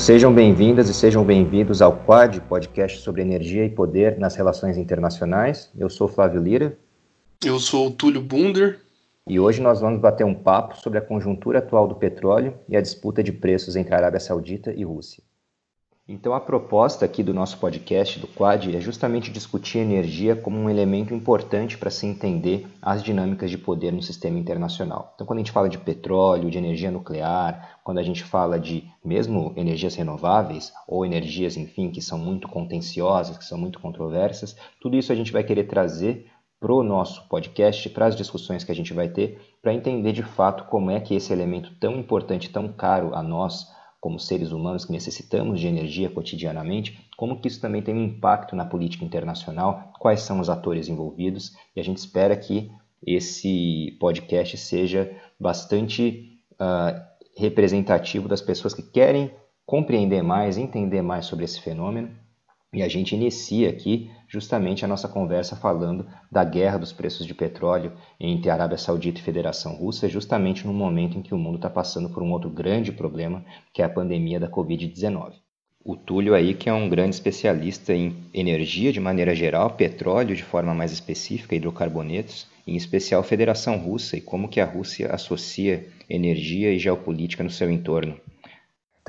sejam bem-vindas e sejam bem-vindos ao Quad, podcast sobre energia e poder nas relações internacionais. Eu sou Flávio Lira. Eu sou o Túlio Bunder. E hoje nós vamos bater um papo sobre a conjuntura atual do petróleo e a disputa de preços entre a Arábia Saudita e Rússia. Então, a proposta aqui do nosso podcast, do Quad, é justamente discutir energia como um elemento importante para se entender as dinâmicas de poder no sistema internacional. Então, quando a gente fala de petróleo, de energia nuclear, quando a gente fala de mesmo energias renováveis ou energias, enfim, que são muito contenciosas, que são muito controversas, tudo isso a gente vai querer trazer para o nosso podcast, para as discussões que a gente vai ter, para entender de fato como é que esse elemento tão importante, tão caro a nós, como seres humanos que necessitamos de energia cotidianamente, como que isso também tem um impacto na política internacional, quais são os atores envolvidos, e a gente espera que esse podcast seja bastante uh, representativo das pessoas que querem compreender mais, entender mais sobre esse fenômeno, e a gente inicia aqui justamente a nossa conversa falando da guerra dos preços de petróleo entre Arábia Saudita e Federação Russa, justamente no momento em que o mundo está passando por um outro grande problema, que é a pandemia da Covid-19. O Túlio aí, que é um grande especialista em energia de maneira geral, petróleo de forma mais específica, hidrocarbonetos, em especial Federação Russa e como que a Rússia associa energia e geopolítica no seu entorno.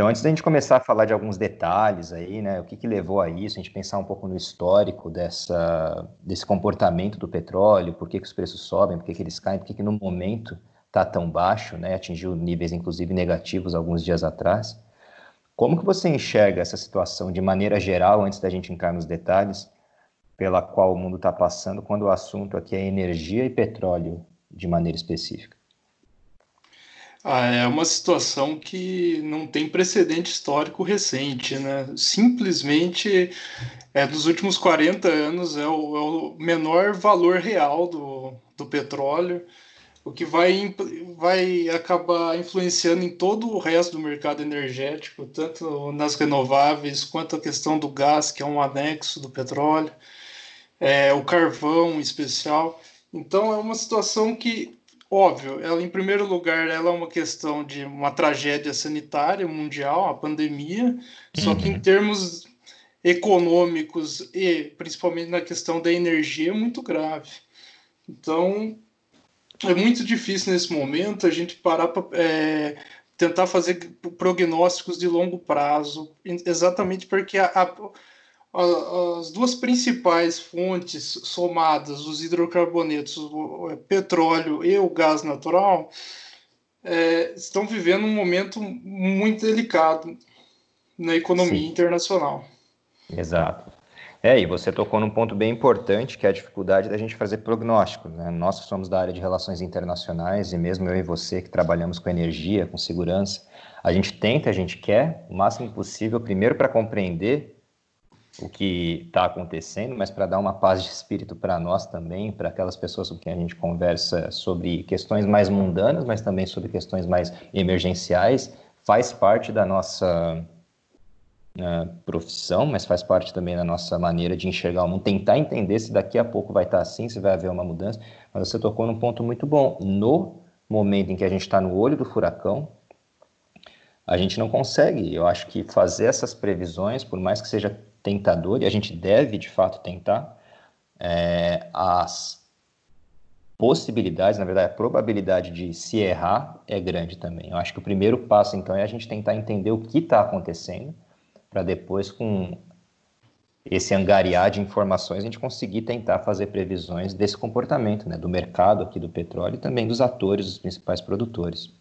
Então, antes da gente começar a falar de alguns detalhes aí, né, o que, que levou a isso, a gente pensar um pouco no histórico dessa, desse comportamento do petróleo, por que, que os preços sobem, por que, que eles caem, por que, que no momento está tão baixo, né, atingiu níveis inclusive negativos alguns dias atrás. Como que você enxerga essa situação de maneira geral, antes da gente entrar nos detalhes, pela qual o mundo está passando, quando o assunto aqui é energia e petróleo de maneira específica? Ah, é uma situação que não tem precedente histórico recente, né? Simplesmente, é, dos últimos 40 anos, é o, é o menor valor real do, do petróleo, o que vai, vai acabar influenciando em todo o resto do mercado energético, tanto nas renováveis quanto a questão do gás, que é um anexo do petróleo, é, o carvão em especial. Então, é uma situação que Óbvio, ela em primeiro lugar ela é uma questão de uma tragédia sanitária mundial, a pandemia, só que em uhum. termos econômicos e principalmente na questão da energia é muito grave. Então é muito difícil nesse momento a gente parar para é, tentar fazer prognósticos de longo prazo, exatamente porque a, a as duas principais fontes somadas, os hidrocarbonetos, o petróleo e o gás natural, é, estão vivendo um momento muito delicado na economia Sim. internacional. Exato. É, e você tocou num ponto bem importante, que é a dificuldade da gente fazer prognóstico. Né? Nós somos da área de relações internacionais, e mesmo eu e você que trabalhamos com energia, com segurança, a gente tenta, a gente quer o máximo possível, primeiro para compreender o que está acontecendo, mas para dar uma paz de espírito para nós também, para aquelas pessoas com quem a gente conversa sobre questões mais mundanas, mas também sobre questões mais emergenciais, faz parte da nossa uh, profissão, mas faz parte também da nossa maneira de enxergar o mundo, tentar entender se daqui a pouco vai estar tá assim, se vai haver uma mudança. Mas você tocou num ponto muito bom. No momento em que a gente está no olho do furacão, a gente não consegue, eu acho que fazer essas previsões, por mais que seja tentador, e a gente deve de fato tentar, é, as possibilidades, na verdade, a probabilidade de se errar é grande também. Eu acho que o primeiro passo, então, é a gente tentar entender o que está acontecendo, para depois, com esse angariar de informações, a gente conseguir tentar fazer previsões desse comportamento, né, do mercado aqui do petróleo e também dos atores, dos principais produtores.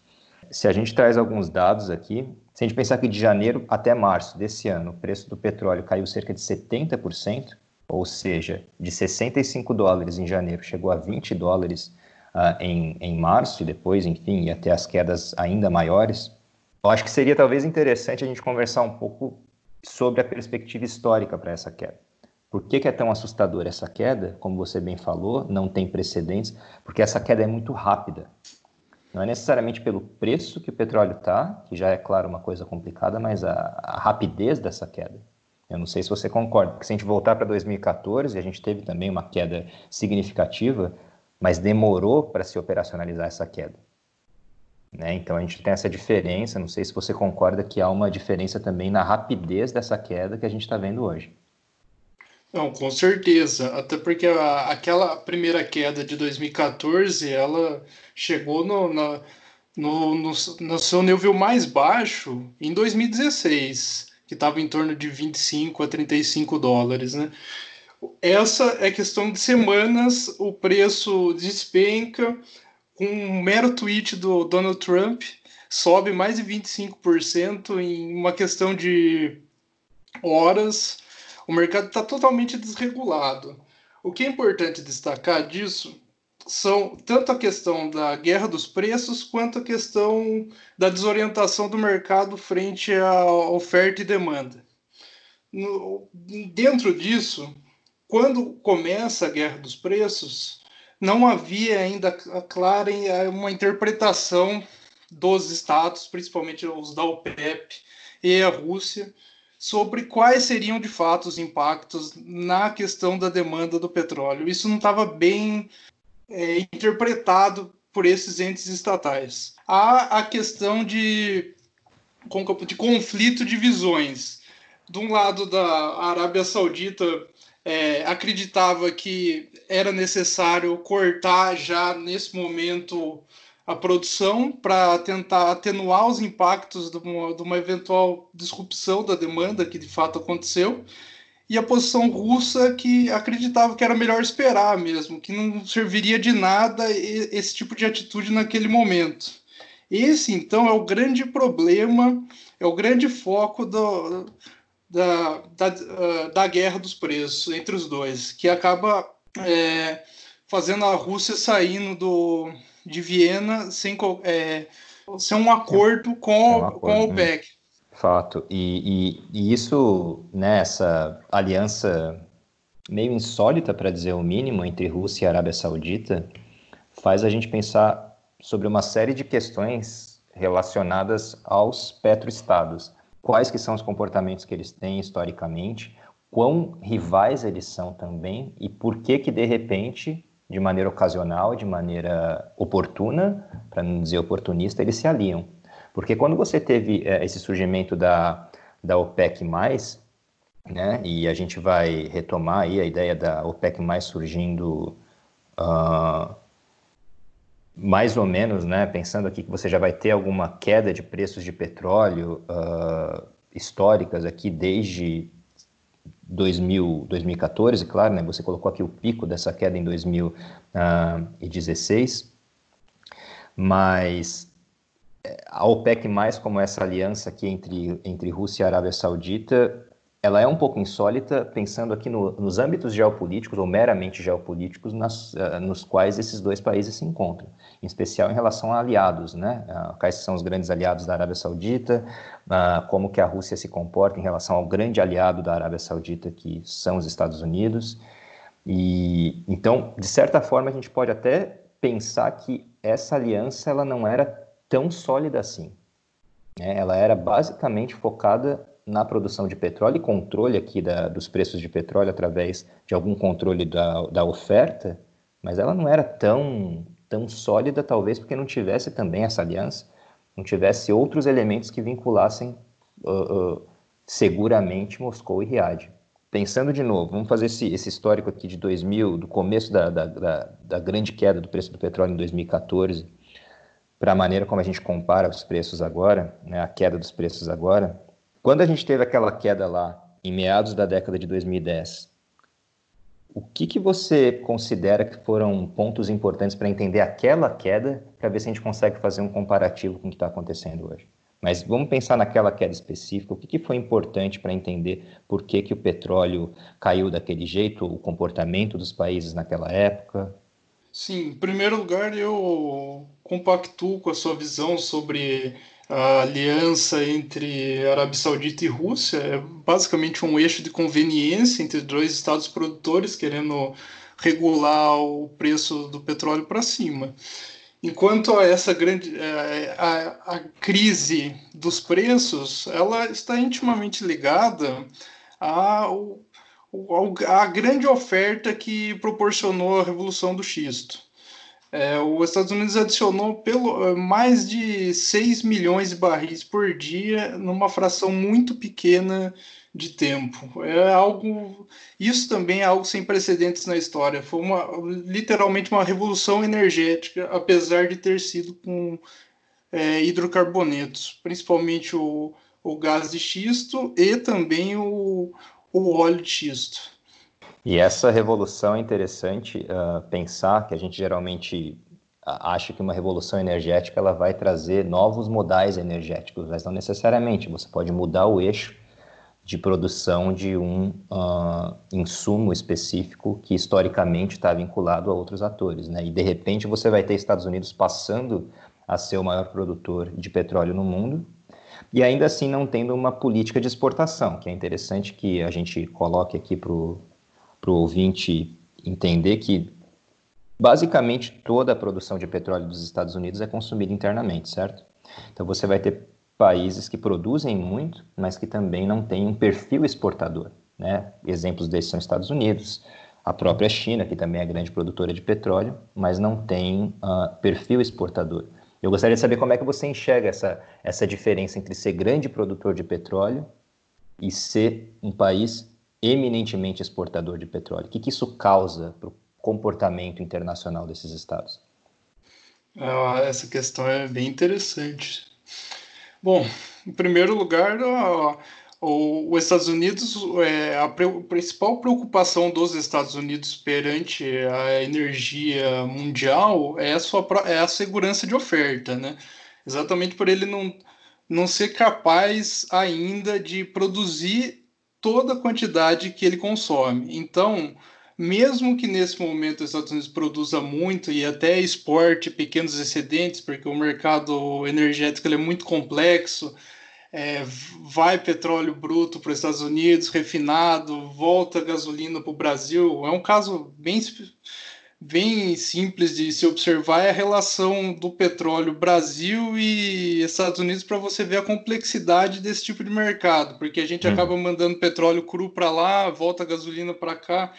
Se a gente traz alguns dados aqui, se a gente pensar que de janeiro até março desse ano, o preço do petróleo caiu cerca de 70%, ou seja, de 65 dólares em janeiro chegou a 20 dólares uh, em, em março, e depois, enfim, ia ter as quedas ainda maiores. Eu acho que seria talvez interessante a gente conversar um pouco sobre a perspectiva histórica para essa queda. Por que, que, é tão assustadora essa queda? Como você bem falou, não tem precedentes, porque essa queda é muito rápida. Não é necessariamente pelo preço que o petróleo está, que já é, claro, uma coisa complicada, mas a, a, rapidez dessa queda. Eu não sei se você concorda, porque se a gente voltar para 2014, a gente teve também uma queda significativa, mas demorou para se operacionalizar essa queda. Né? Então a gente tem essa diferença. Não sei se você concorda que há uma diferença também na rapidez dessa queda que a gente está vendo hoje. Não, com certeza. Até porque a, aquela primeira queda de 2014 ela chegou no, na, no, no, no seu nível mais baixo em 2016, que estava em torno de 25 a 35 dólares. Né? Essa é questão de semanas, o preço despenca, com um mero tweet do Donald Trump, sobe mais de 25% em uma questão de horas. O mercado está totalmente desregulado. O que é importante destacar disso são tanto a questão da guerra dos preços quanto a questão da desorientação do mercado frente à oferta e demanda. No, dentro disso, quando começa a guerra dos preços, não havia ainda clara uma interpretação dos estados, principalmente os da OPEP e a Rússia, sobre quais seriam de fato os impactos na questão da demanda do petróleo. Isso não estava bem é, interpretado por esses entes estatais. Há a questão de, de conflito de visões. De um lado da Arábia Saudita é, acreditava que era necessário cortar já nesse momento a produção para tentar atenuar os impactos de uma, de uma, eventual disrupção da demanda que de fato aconteceu e a posição russa que acreditava que era melhor esperar mesmo, que não serviria de nada esse tipo de atitude naquele momento. Esse, então, é o grande problema, é o grande foco do, da, da, uh, da guerra dos preços entre os dois, que acaba é, fazendo a Rússia saindo do, de Viena sem, é, sem um acordo com, um acordo, com a OPEC. Né? Fato. E, e, e isso, né, essa aliança meio insólita, para dizer o mínimo, entre Rússia e Arábia Saudita, faz a gente pensar sobre uma série de questões relacionadas aos petroestados. Quais que são os comportamentos que eles têm historicamente, quão rivais eles são também e por que que, de repente, de maneira ocasional, de maneira oportuna, para não dizer oportunista, eles se aliam. Porque quando você teve é, esse surgimento da, da OPEC+, né, e a gente vai retomar aí a ideia da OPEC+, surgindo uh, mais ou menos, né, pensando aqui que você já vai ter alguma queda de preços de petróleo uh, históricas aqui desde 2000, 2014, claro, né, você colocou aqui o pico dessa queda em 2016, mas a OPEC+, como essa aliança aqui entre, entre Rússia e Arábia Saudita, ela é um pouco insólita, pensando aqui no, nos âmbitos geopolíticos, ou meramente geopolíticos, nas, uh, nos quais esses dois países se encontram, em especial em relação a aliados, né? Uh, quais são os grandes aliados da Arábia Saudita, uh, como que a Rússia se comporta em relação ao grande aliado da Arábia Saudita, que são os Estados Unidos. E, então, de certa forma, a gente pode até pensar que essa aliança ela não era tão sólida assim. Né? Ela era basicamente focada na produção de petróleo e controle aqui da, dos preços de petróleo através de algum controle da, da oferta, mas ela não era tão, tão sólida, talvez porque não tivesse também essa aliança, não tivesse outros elementos que vinculassem uh, uh, seguramente Moscou e Riad. Pensando de novo, vamos fazer esse, esse histórico aqui de 2000, do começo da, da, da, da grande queda do preço do petróleo em 2014, para a maneira como a gente compara os preços agora, né, a queda dos preços agora, quando a gente teve aquela queda lá em meados da década de 2010, o que, que você considera que foram pontos importantes para entender aquela queda, para ver se a gente consegue fazer um comparativo com o que está acontecendo hoje? Mas vamos pensar naquela queda específica, o que, que foi importante para entender por que, que o petróleo caiu daquele jeito, o comportamento dos países naquela época? Sim, em primeiro lugar, eu compactuo com a sua visão sobre a aliança entre Arábia Saudita e Rússia. É basicamente um eixo de conveniência entre dois estados produtores querendo regular o preço do petróleo para cima. Enquanto essa grande é, a, a, crise dos preços, ela está intimamente ligada ao a grande oferta que proporcionou a revolução do xisto. É, os Estados Unidos adicionou pelo, é, mais de 6 milhões de barris por dia numa fração muito pequena de tempo. É algo. Isso também é algo sem precedentes na história. Foi uma, literalmente uma revolução energética, apesar de ter sido com é, hidrocarbonetos, principalmente o, o gás de xisto e também o, o óleo de xisto. E essa revolução é interessante uh, pensar que a gente geralmente acha que uma revolução energética ela vai trazer novos modais energéticos, mas não necessariamente. Você pode mudar o eixo de produção de um uh, insumo específico que historicamente está vinculado a outros atores, né? E de repente você vai ter Estados Unidos passando a ser o maior produtor de petróleo no mundo e ainda assim não tendo uma política de exportação, que é interessante que a gente coloque aqui para o para o ouvinte entender que basicamente toda a produção de petróleo dos Estados Unidos é consumida internamente, certo? Então você vai ter países que produzem muito, mas que também não têm um perfil exportador. Né? Exemplos desses são Estados Unidos, a própria China, que também é grande produtora de petróleo, mas não tem uh, perfil exportador. Eu gostaria de saber como é que você enxerga essa, essa diferença entre ser grande produtor de petróleo e ser um país eminentemente exportador de petróleo. O que, que isso causa para o comportamento internacional desses estados? Ah, essa questão é bem interessante. Bom, em primeiro lugar, os Estados Unidos, é, a, principal preocupação dos Estados Unidos perante a energia mundial é a, sua, é a segurança de oferta, né? Exatamente por ele não, não ser capaz ainda de produzir toda a quantidade que ele consome. Então, mesmo que nesse momento os Estados Unidos produza muito e até exporte pequenos excedentes, porque o mercado energético é muito complexo, é, vai petróleo bruto para os Estados Unidos, refinado, volta gasolina para o Brasil. É um caso bem bem simples de se observar é a relação do petróleo Brasil e Estados Unidos para você ver a complexidade desse tipo de mercado, porque a gente hum. acaba mandando petróleo cru para lá, volta gasolina para cá.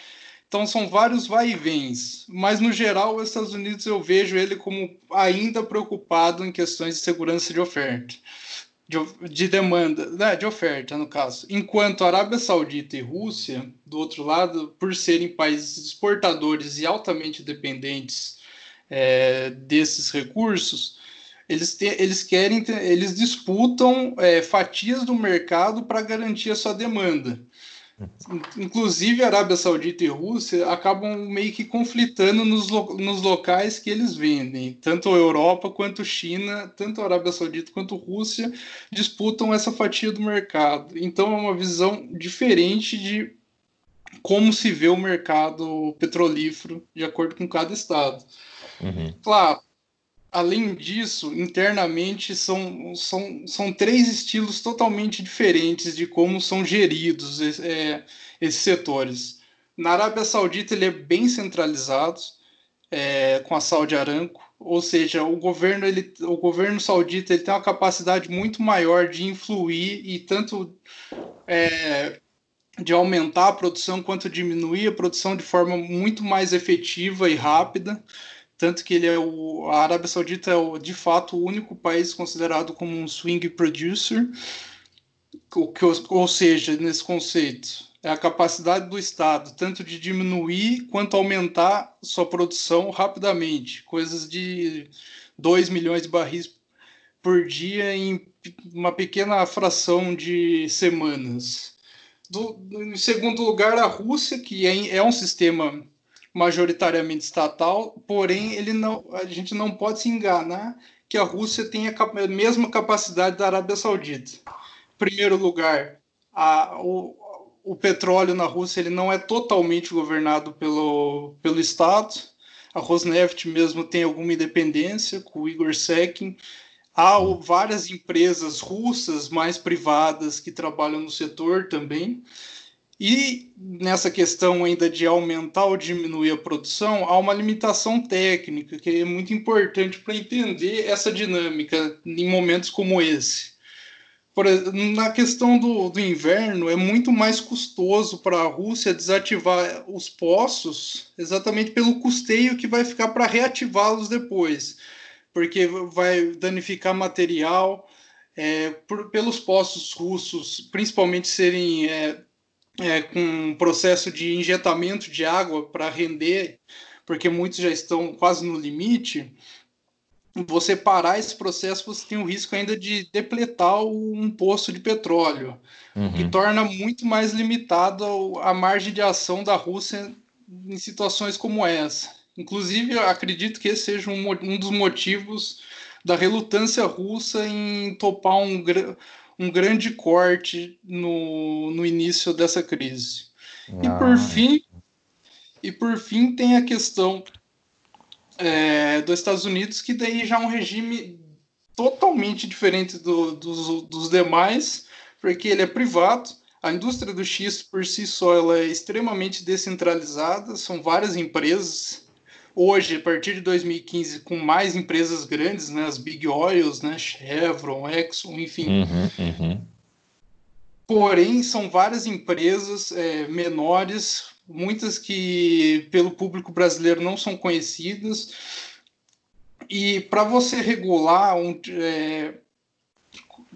Então são vários vai e vens, mas no geral os Estados Unidos eu vejo ele como ainda preocupado em questões de segurança de oferta de, de demanda, né, de oferta, no caso. Enquanto Arábia Saudita e Rússia, do outro lado, por serem países exportadores e altamente dependentes é, desses recursos, eles, te, eles querem, eles disputam é, fatias do mercado para garantir a sua demanda. Inclusive, Arábia Saudita e Rússia acabam meio que conflitando nos, lo nos locais que eles vendem. Tanto a Europa quanto a China, tanto a Arábia Saudita quanto a Rússia disputam essa fatia do mercado. Então, é uma visão diferente de como se vê o mercado petrolífero de acordo com cada estado. Uhum. Claro, além disso, internamente são, são, são três estilos totalmente diferentes de como são geridos é, esses setores. Na Arábia Saudita ele é bem centralizado é, com a Saudi Aramco, ou seja, o governo ele, o governo saudita ele tem uma capacidade muito maior de influir e tanto é, de aumentar a produção quanto diminuir a produção de forma muito mais efetiva e rápida tanto que ele é o a Arábia Saudita é o, de fato o único país considerado como um swing producer, o que, ou seja, nesse conceito é a capacidade do Estado tanto de diminuir quanto aumentar sua produção rapidamente, coisas de 2 milhões de barris por dia em uma pequena fração de semanas. Do, em segundo lugar, a Rússia, que é, é um sistema majoritariamente estatal, porém ele não, a gente não pode se enganar que a Rússia tem a, mesma capacidade da Arábia Saudita. Em primeiro lugar, a, o, o petróleo na Rússia ele não é totalmente governado pelo, pelo Estado. A Rosneft mesmo tem alguma independência com o Igor Sekin. Há várias empresas russas mais privadas que trabalham no setor também. E nessa questão ainda de aumentar ou diminuir a produção, há uma limitação técnica que é muito importante para entender essa dinâmica em momentos como esse. por, na questão do, do inverno, é muito mais custoso para a Rússia desativar os poços, exatamente pelo custeio que vai ficar para reativá-los depois, porque vai danificar material. É, por, pelos poços russos, principalmente serem é, é, com um processo de injetamento de água para render, porque muitos já estão quase no limite você parar esse processo, você tem o risco ainda de depletar um poço de petróleo, uhum. que torna muito mais limitada a margem de ação da Rússia em situações como essa. Inclusive, eu acredito que esse seja um, um dos motivos da relutância russa em topar um, um grande corte no, no início dessa crise. Ah. E por fim, e por fim tem a questão é, dos Estados Unidos, que daí já é um regime totalmente diferente do, dos, dos demais, porque ele é privado. A indústria do X por si só ela é extremamente descentralizada, são várias empresas. Hoje, a partir de 2015, com mais empresas grandes, né, as Big Oils, né, Chevron, Exxon, enfim. Uhum, uhum. Porém, são várias empresas é, menores, muitas que pelo público brasileiro não são conhecidas. E para você regular um, é,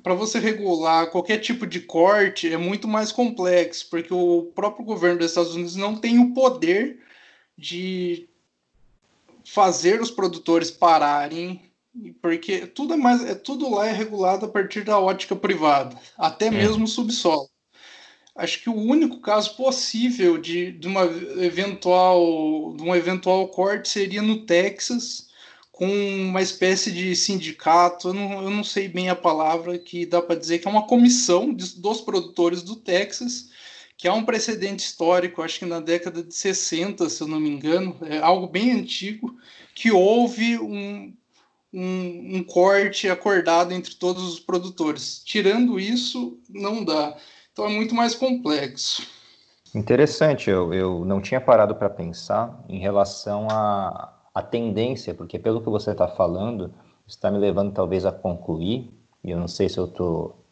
para você regular qualquer tipo de corte é muito mais complexo, porque o próprio governo dos Estados Unidos não tem o poder de fazer os produtores pararem, porque tudo é mais, é, tudo lá é regulado a partir da ótica privada, até é. mesmo o subsolo acho que o único caso possível de, de, uma eventual, de um eventual corte seria no Texas, com uma espécie de sindicato, eu não, eu não sei bem a palavra, que dá para dizer que é uma comissão de, dos produtores do Texas, que é um precedente histórico, acho que na década de 60, se eu não me engano, é algo bem antigo, que houve um, um, um corte acordado entre todos os produtores. Tirando isso, não dá. Então é muito mais complexo. Interessante, eu, eu não tinha parado para pensar em relação à, à tendência, porque pelo que você está falando, está me levando talvez a concluir, e eu não sei se eu estou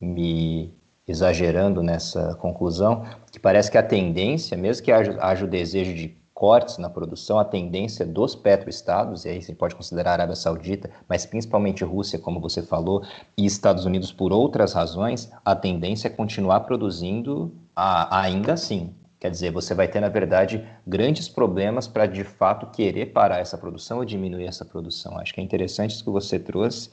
me exagerando nessa conclusão, que parece que a tendência, mesmo que haja, haja o desejo de cortes na produção, a tendência dos petroestados, e aí você pode considerar a Arábia Saudita, mas principalmente Rússia, como você falou, e Estados Unidos por outras razões, a tendência é continuar produzindo a, ainda assim. Quer dizer, você vai ter, na verdade, grandes problemas para de fato querer parar essa produção ou diminuir essa produção. Acho que é interessante isso que você trouxe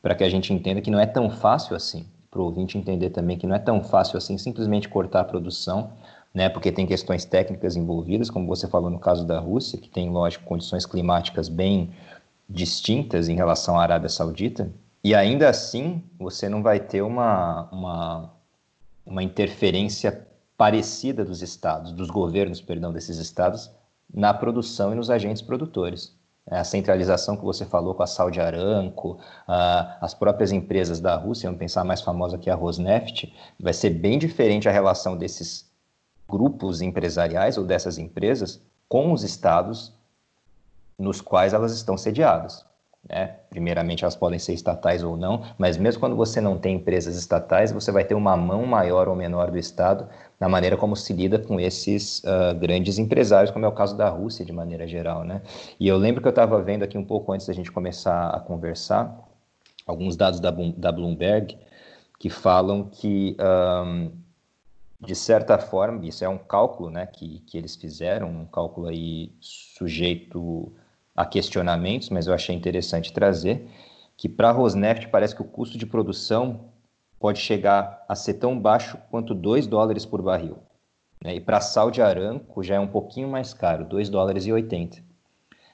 para que a gente entenda que não é tão fácil assim, para o ouvinte entender também que não é tão fácil assim simplesmente cortar a produção né, porque tem questões técnicas envolvidas, como você falou no caso da Rússia, que tem, lógico, condições climáticas bem distintas em relação à Arábia Saudita, e ainda assim você não vai ter uma, uma, uma interferência parecida dos estados, dos governos, perdão, desses estados, na produção e nos agentes produtores. A centralização que você falou com a Saudi Aramco, as próprias empresas da Rússia, vamos pensar a mais famosa que é a Rosneft, vai ser bem diferente a relação desses grupos empresariais ou dessas empresas com os estados nos quais elas estão sediadas. Né? Primeiramente, elas podem ser estatais ou não, mas mesmo quando você não tem empresas estatais, você vai ter uma mão maior ou menor do Estado na maneira como se lida com esses uh, grandes empresários, como é o caso da Rússia, de maneira geral. Né? E eu lembro que eu estava vendo aqui um pouco antes da gente começar a conversar, alguns dados da, da Bloomberg, que falam que. Um, de certa forma, isso é um cálculo né, que, que eles fizeram, um cálculo aí sujeito a questionamentos, mas eu achei interessante trazer, que para a Rosneft parece que o custo de produção pode chegar a ser tão baixo quanto 2 dólares por barril. Né? E para a Saudi Aramco já é um pouquinho mais caro, 2 dólares e 80.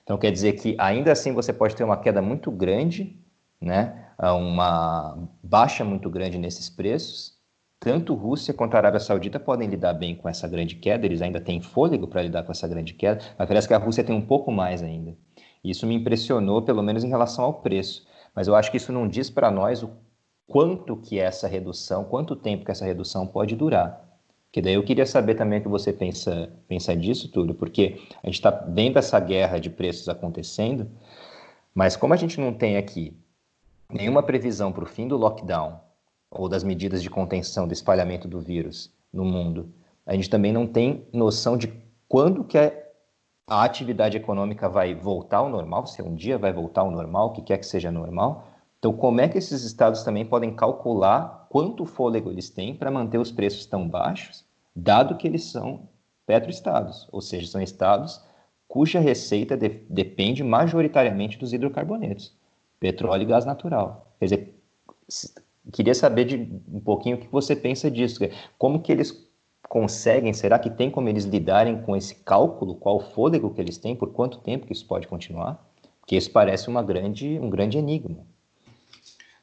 Então quer dizer que ainda assim você pode ter uma queda muito grande, né? uma baixa muito grande nesses preços, tanto Rússia quanto a Arábia Saudita podem lidar bem com essa grande queda, eles ainda têm fôlego para lidar com essa grande queda, mas parece que a Rússia tem um pouco mais ainda. Isso me impressionou, pelo menos em relação ao preço. Mas eu acho que isso não diz para nós o quanto que essa redução, quanto tempo que essa redução pode durar. Que daí eu queria saber também o que você pensa, pensa disso tudo, porque a gente está vendo essa guerra de preços acontecendo, mas como a gente não tem aqui nenhuma previsão para o fim do lockdown, ou das medidas de contenção do espalhamento do vírus no mundo, a gente também não tem noção de quando que a atividade econômica vai voltar ao normal, se um dia vai voltar ao normal, o que quer que seja normal. Então, como é que esses estados também podem calcular quanto fôlego eles têm para manter os preços tão baixos, dado que eles são petroestados, ou seja, são estados cuja receita de, depende majoritariamente dos hidrocarbonetos, petróleo e gás natural. Quer dizer, queria saber de, um pouquinho o que você pensa disso, como que eles conseguem, será que tem como eles lidarem com esse cálculo, qual fôlego que eles têm, por quanto tempo que isso pode continuar? Porque isso parece uma grande, um grande enigma.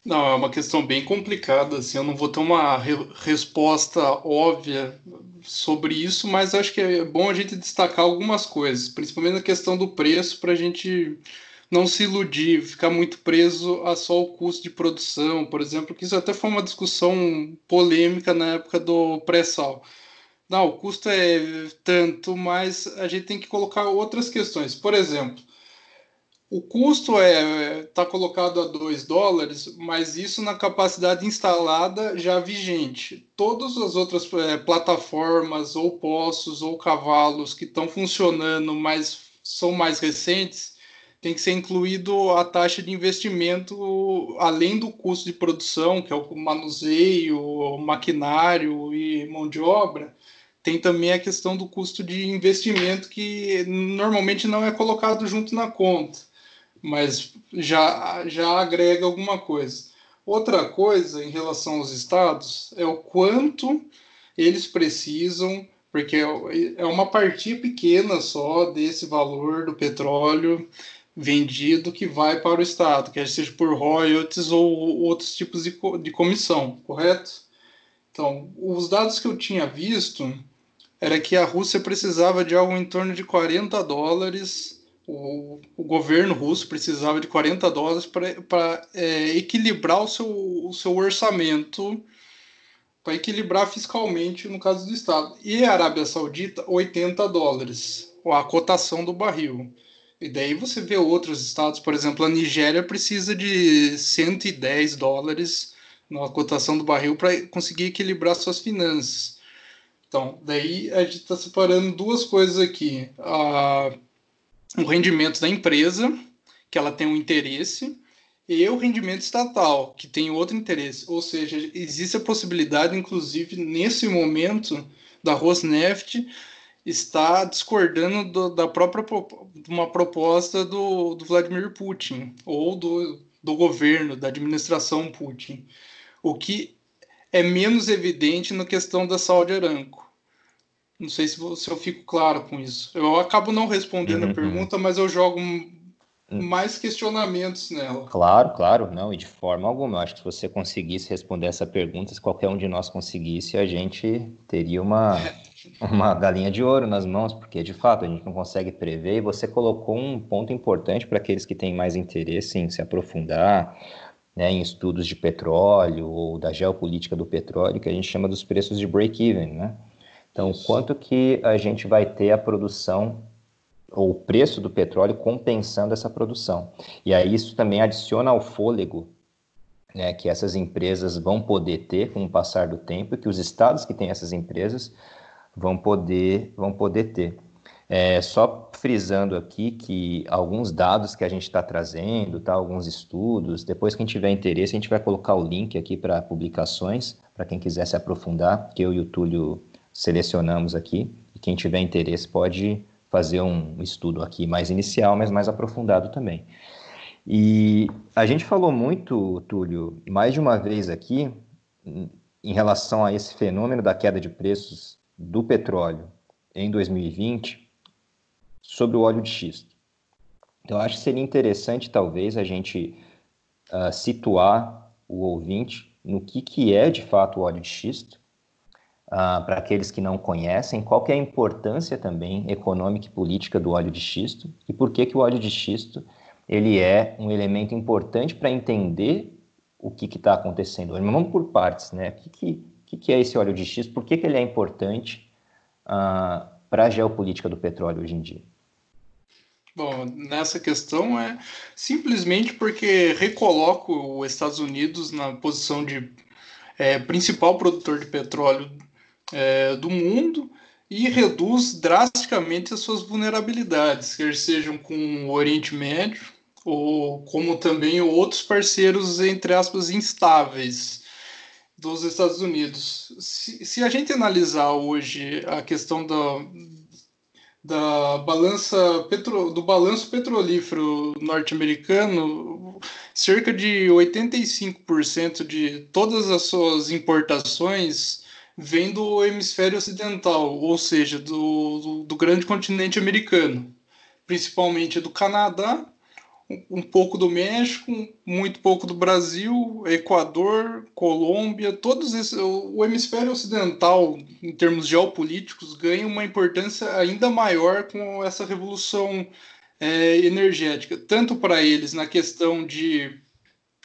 Não, é uma questão bem complicada, assim, eu não vou ter uma re resposta óbvia sobre isso, mas acho que é bom a gente destacar algumas coisas, principalmente na questão do preço, para a gente não se iludir, ficar muito preso a só o custo de produção, por exemplo, que isso até foi uma discussão polêmica na época do pré-sal. Não, o custo é tanto, mas a gente tem que colocar outras questões. Por exemplo, o custo é está colocado a 2 dólares, mas isso na capacidade instalada já vigente. Todas as outras é, plataformas, ou poços, ou cavalos que estão funcionando, mas são mais recentes, tem que ser incluído a taxa de investimento além do custo de produção, que é o manuseio, o maquinário e mão de obra. Tem também a questão do custo de investimento que normalmente não é colocado junto na conta mas já, já agrega alguma coisa. Outra coisa em relação aos estados é o quanto eles precisam, porque é uma partia pequena só desse valor do petróleo vendido que vai para o estado, quer seja por royalties ou outros tipos de, de comissão, correto? Então, os dados que eu tinha visto era que a Rússia precisava de algo em torno de 40 dólares o, o governo russo precisava de 40 dólares para é, equilibrar o seu, o seu orçamento, para equilibrar fiscalmente no caso do Estado. E a Arábia Saudita, 80 dólares, a cotação do barril. E daí você vê outros estados, por exemplo, a Nigéria precisa de 110 dólares na cotação do barril para conseguir equilibrar suas finanças. Então, daí a gente está separando duas coisas aqui. A o rendimento da empresa, que ela tem um interesse, e o rendimento estatal, que tem outro interesse. Ou seja, existe a possibilidade, inclusive, nesse momento, da Rosneft estar discordando do, da própria uma proposta do, do Vladimir Putin ou do, do governo, da administração Putin. O que é menos evidente na questão da Saudi Aramco. Não sei se, se eu fico claro com isso. Eu acabo não respondendo uhum. a pergunta, mas eu jogo hum. mais questionamentos nela. Claro, claro, não, e de forma alguma. Eu acho que se você conseguisse responder essa pergunta, se qualquer um de nós conseguisse, a gente teria uma, uma galinha de ouro nas mãos, porque de fato a gente não consegue prever. E você colocou um ponto importante para aqueles que têm mais interesse em se aprofundar. Né, em estudos de petróleo ou da geopolítica do petróleo, que a gente chama dos preços de break-even, né? Então, quanto que a gente vai ter a produção ou o preço do petróleo compensando essa produção? E aí isso também adiciona ao fôlego né, que essas empresas vão poder ter com o passar do tempo e que os estados que têm essas empresas vão poder, vão poder ter. É, só frisando aqui que alguns dados que a gente está trazendo, tá, alguns estudos, depois quem tiver interesse, a gente vai colocar o link aqui para publicações, para quem quiser se aprofundar, que eu e o Túlio selecionamos aqui. E quem tiver interesse pode fazer um estudo aqui mais inicial, mas mais aprofundado também. E a gente falou muito, Túlio, mais de uma vez aqui, em relação a esse fenômeno da queda de preços do petróleo em 2020, sobre o óleo de xisto. Então, acho que seria interessante, talvez, a gente uh, situar o ouvinte no que, que é de fato o óleo de xisto Uh, para aqueles que não conhecem, qual que é a importância também econômica e política do óleo de xisto e por que, que o óleo de xisto ele é um elemento importante para entender o que está acontecendo. Mas vamos por partes, né? O que, que, que, que é esse óleo de xisto? Por que, que ele é importante uh, para a geopolítica do petróleo hoje em dia? Bom, nessa questão é simplesmente porque recoloca os Estados Unidos na posição de é, principal produtor de petróleo é, do mundo e reduz drasticamente as suas vulnerabilidades, quer sejam com o Oriente Médio ou como também outros parceiros, entre aspas, instáveis dos Estados Unidos. Se, se a gente analisar hoje a questão da, da balança petro, do balanço petrolífero norte-americano, cerca de 85% de todas as suas importações vem do hemisfério ocidental, ou seja, do, do, do grande continente americano, principalmente do Canadá, um pouco do México, muito pouco do Brasil, Equador, Colômbia, todos esses, o hemisfério ocidental, em termos geopolíticos, ganha uma importância ainda maior com essa revolução é, energética, tanto para eles na questão de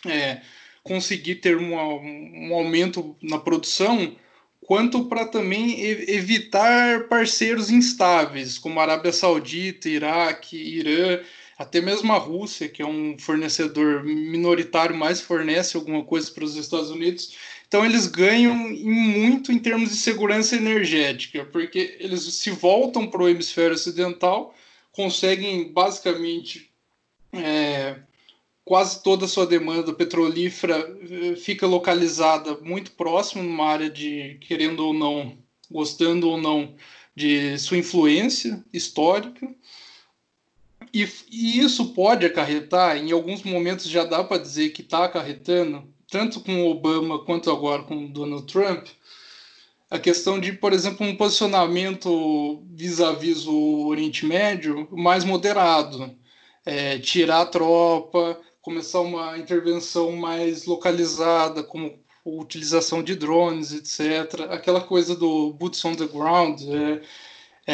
é, conseguir ter um aumento na produção, quanto para também evitar parceiros instáveis, como Arábia Saudita, Iraque, Irã, até mesmo a Rússia, que é um fornecedor minoritário, mais fornece alguma coisa para os Estados Unidos. Então eles ganham muito em termos de segurança energética, porque eles se voltam para o hemisfério ocidental, conseguem basicamente é, quase toda a sua demanda petrolífera eh, fica localizada muito próximo numa área de, querendo ou não, gostando ou não, de sua influência histórica. E, e isso pode acarretar, em alguns momentos já dá para dizer que está acarretando, tanto com Obama quanto agora com Donald Trump, a questão de, por exemplo, um posicionamento vis-à-vis -vis o Oriente Médio mais moderado. É, tirar a tropa, começar uma intervenção mais localizada, como utilização de drones, etc. Aquela coisa do boots on the ground, é,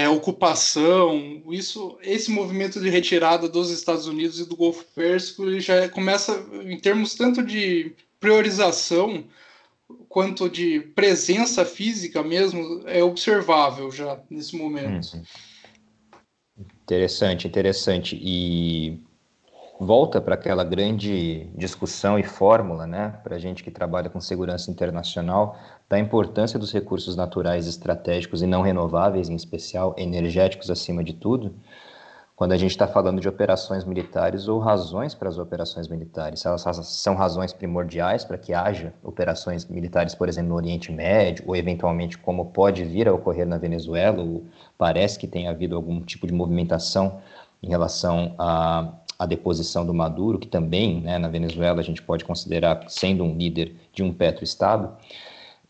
é, ocupação, isso, esse movimento de retirada dos Estados Unidos e do Golfo Pérsico ele já começa em termos tanto de priorização quanto de presença física mesmo é observável já nesse momento. Hum. Interessante, interessante. E volta para aquela grande discussão e fórmula, né, para a gente que trabalha com segurança internacional, da importância dos recursos naturais estratégicos e não renováveis, em especial energéticos acima de tudo, quando a gente está falando de operações militares ou razões para as operações militares. Elas são razões primordiais para que haja operações militares, por exemplo, no Oriente Médio, ou eventualmente como pode vir a ocorrer na Venezuela, ou parece que tem havido algum tipo de movimentação em relação a a deposição do Maduro, que também, né, na Venezuela, a gente pode considerar sendo um líder de um petroestado,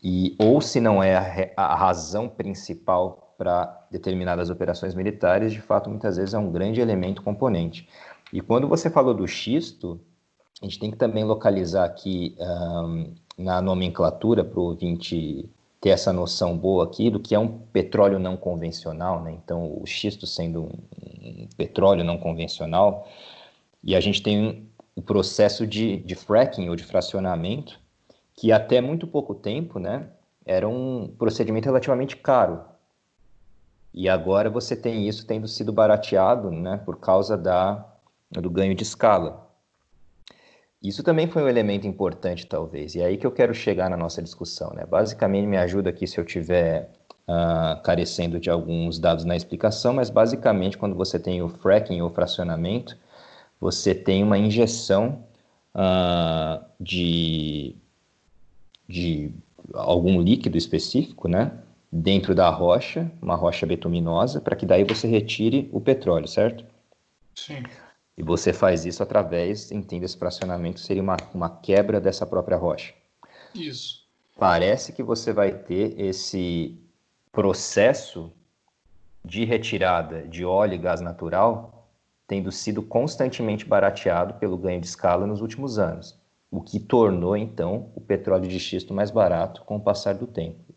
e ou se não é a, a razão principal para determinadas operações militares, de fato, muitas vezes é um grande elemento componente. E quando você falou do xisto, a gente tem que também localizar aqui um, na nomenclatura para o ouvinte ter essa noção boa aqui do que é um petróleo não convencional, né? Então, o xisto sendo um, petróleo não convencional, e a gente tem o processo de, de fracking ou de fracionamento, que até muito pouco tempo né, era um procedimento relativamente caro. E agora você tem isso tendo sido barateado né, por causa da, do ganho de escala. Isso também foi um elemento importante, talvez, e é aí que eu quero chegar na nossa discussão. Né? Basicamente, me ajuda aqui se eu tiver uh, carecendo de alguns dados na explicação, mas basicamente, quando você tem o fracking ou fracionamento, você tem uma injeção uh, de, de algum líquido específico, né? Dentro da rocha, uma rocha betuminosa, para que daí você retire o petróleo, certo? Sim. E você faz isso através, entenda esse fracionamento, seria uma, uma quebra dessa própria rocha. Isso. Parece que você vai ter esse processo de retirada de óleo e gás natural tendo sido constantemente barateado pelo ganho de escala nos últimos anos, o que tornou então o petróleo de xisto mais barato com o passar do tempo.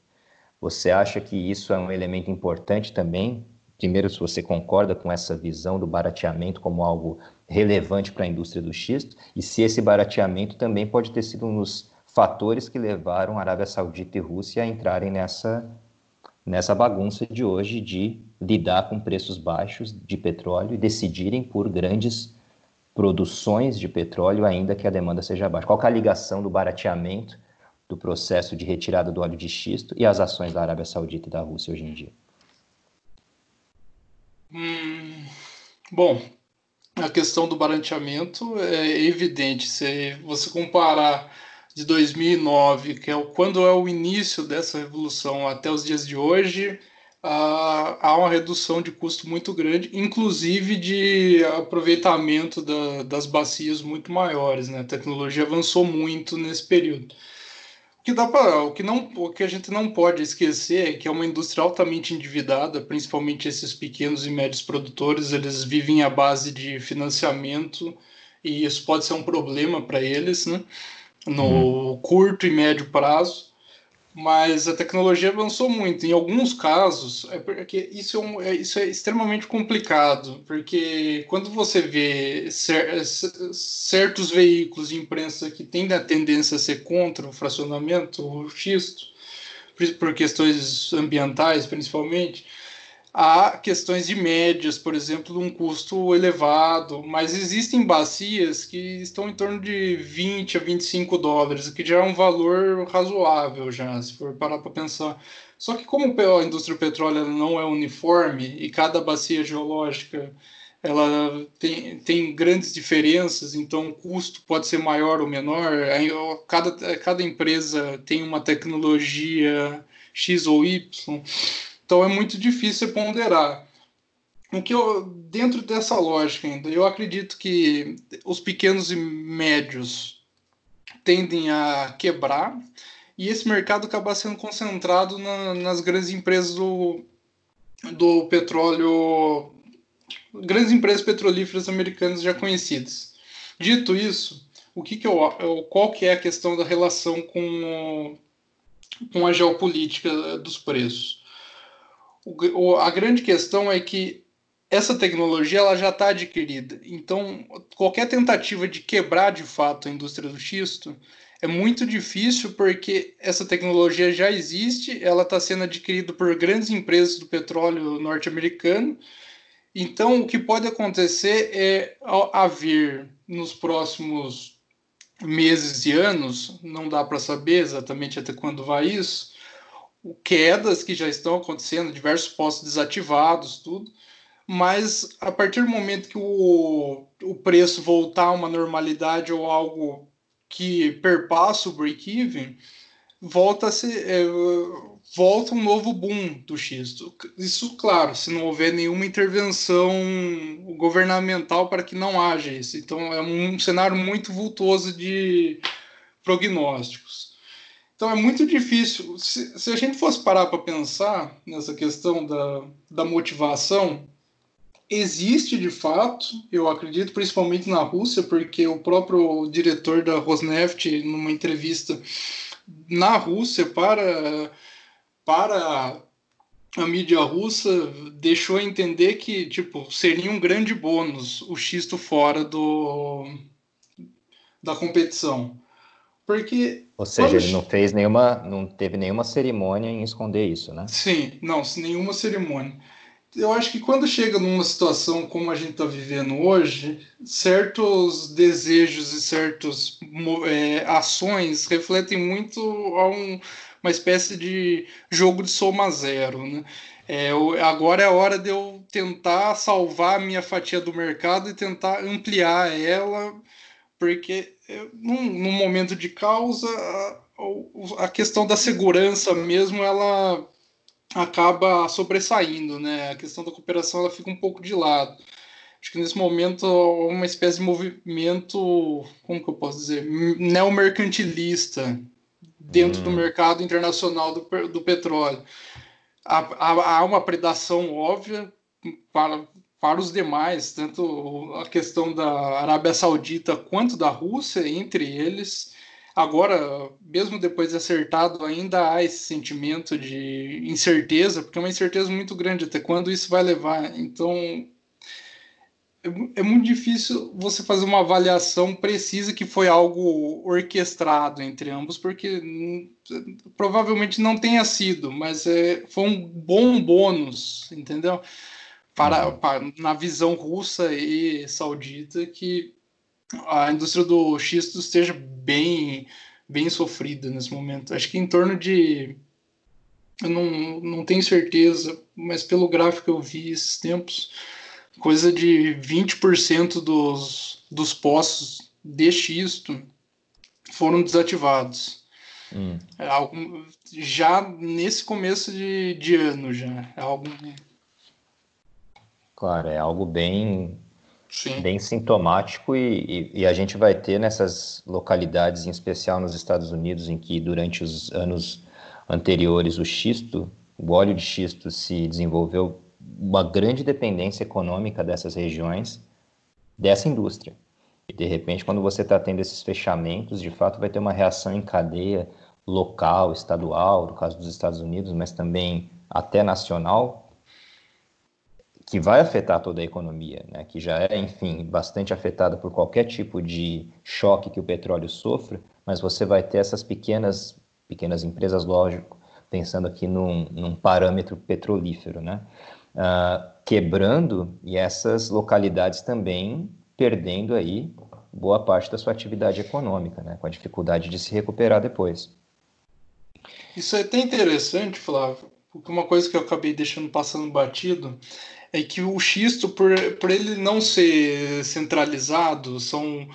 Você acha que isso é um elemento importante também? Primeiro, se você concorda com essa visão do barateamento como algo relevante para a indústria do xisto, e se esse barateamento também pode ter sido um dos fatores que levaram a Arábia Saudita e Rússia a entrarem nessa, nessa bagunça de hoje de lidar com preços baixos de petróleo e decidirem por grandes produções de petróleo, ainda que a demanda seja baixa. Qual é a ligação do barateamento do processo de retirada do óleo de xisto e as ações da Arábia Saudita e da Rússia hoje em dia? Hum, bom, a questão do baranteamento é evidente. Se você comparar de 2009, que é o, quando é o início dessa revolução, até os dias de hoje, uh, há uma redução de custo muito grande, inclusive de aproveitamento da, das bacias muito maiores. Né? A tecnologia avançou muito nesse período que dá para o que não o que a gente não pode esquecer é que é uma indústria altamente endividada, principalmente esses pequenos e médios produtores, eles vivem à base de financiamento e isso pode ser um problema para eles, né? No uhum. curto e médio prazo mas a tecnologia avançou muito. Em alguns casos, é porque isso é, um, é, isso é extremamente complicado, porque quando você vê cer certos veículos de imprensa que tendem a tendência a ser contra o fracionamento, o xisto, por questões ambientais principalmente, há questões de médias, por exemplo, de um custo elevado, mas existem bacias que estão em torno de 20 a 25 dólares, que já é um valor razoável já, se for parar para pensar. Só que como a indústria do petróleo não é uniforme e cada bacia geológica ela tem, tem grandes diferenças, então o custo pode ser maior ou menor. Cada, cada empresa tem uma tecnologia X ou Y. Então é muito difícil ponderar. O que eu, dentro dessa lógica ainda, eu acredito que os pequenos e médios tendem a quebrar e esse mercado acaba sendo concentrado na, nas grandes empresas do, do petróleo, grandes empresas petrolíferas americanas já conhecidas. Dito isso, o que, que eu, qual que é a questão da relação com, com a geopolítica dos preços? O, a grande questão é que essa tecnologia ela já está adquirida. Então, qualquer tentativa de quebrar de fato a indústria do xisto é muito difícil porque essa tecnologia já existe, ela está sendo adquirida por grandes empresas do petróleo norte-americano. Então, o que pode acontecer é haver nos próximos meses e anos, não dá para saber exatamente até quando vai isso, quedas que já estão acontecendo, diversos postos desativados, tudo. Mas a partir do momento que o, o preço voltar a uma normalidade ou algo que perpassa o break-even, volta, é, volta um novo boom do xisto. Isso, claro, se não houver nenhuma intervenção governamental para que não haja isso. Então, é um cenário muito vultoso de prognósticos. Então é muito difícil. Se, se a gente fosse parar para pensar nessa questão da, da motivação, existe de fato, eu acredito, principalmente na Rússia, porque o próprio diretor da Rosneft, numa entrevista na Rússia para, para a mídia russa, deixou entender que tipo, seria um grande bônus o xisto fora do, da competição. Porque. Ou seja, ele não fez nenhuma. não teve nenhuma cerimônia em esconder isso, né? Sim, não, nenhuma cerimônia. Eu acho que quando chega numa situação como a gente está vivendo hoje, certos desejos e certas é, ações refletem muito a um, uma espécie de jogo de soma zero. Né? É, agora é a hora de eu tentar salvar a minha fatia do mercado e tentar ampliar ela porque num, num momento de causa a, a, questão da segurança mesmo ela acaba sobressaindo, né? A questão da cooperação ela fica um pouco de lado. Acho que nesse momento uma espécie de movimento, como que eu posso dizer, neomercantilista dentro hum. do mercado internacional do, do petróleo. Há, há, há uma predação óbvia para para os demais, tanto a questão da Arábia Saudita quanto da Rússia, entre eles. Agora, mesmo depois de acertado, ainda há esse sentimento de incerteza, porque é uma incerteza muito grande até quando isso vai levar. Então, é, é muito difícil você fazer uma avaliação precisa que foi algo orquestrado entre ambos, porque provavelmente não tenha sido, mas é, foi um bom bônus, entendeu? Para, uhum. para, na visão russa e saudita que a indústria do xisto esteja bem bem sofrida nesse momento. Acho que em torno de. Eu não, não tenho certeza, mas pelo gráfico que eu vi esses tempos, coisa de 20% dos, dos poços de xisto foram desativados. Hum. É já nesse começo de, de ano, já. É algo. Claro, é algo bem Sim. bem sintomático e, e, e, a gente vai ter nessas localidades, em especial nos Estados Unidos, em que durante os anos anteriores o xisto, o óleo de xisto se desenvolveu uma grande dependência econômica dessas regiões, dessa indústria. E de repente, quando você está tendo esses fechamentos, de fato vai ter uma reação em cadeia local, estadual, no caso dos Estados Unidos, mas também até nacional, que vai afetar toda a economia, né, que já é, enfim, bastante afetada por qualquer tipo de choque que o petróleo sofra, mas você vai ter essas pequenas, pequenas empresas, lógico, pensando aqui num, num parâmetro petrolífero, né, uh, quebrando e essas localidades também perdendo aí boa parte da sua atividade econômica, né, com a dificuldade de se recuperar depois. Isso é até interessante, Flávio, porque uma coisa que eu acabei deixando passando batido é que o xisto, por, por ele não ser centralizado, são,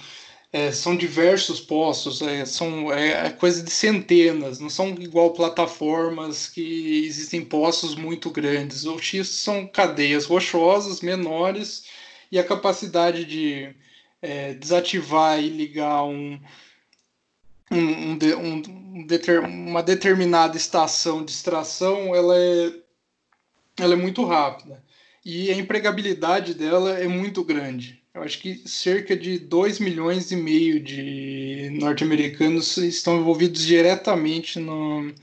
é, são diversos poços, é, são é, é, coisa de centenas, não são igual plataformas que existem poços muito grandes. O xisto são cadeias rochosas menores e a capacidade de é, desativar e ligar um, um, um, um deter, uma determinada estação de extração ela é, ela é muito rápida e a empregabilidade dela é muito grande. Eu acho que cerca de 2 milhões e meio de norte-americanos estão envolvidos diretamente no,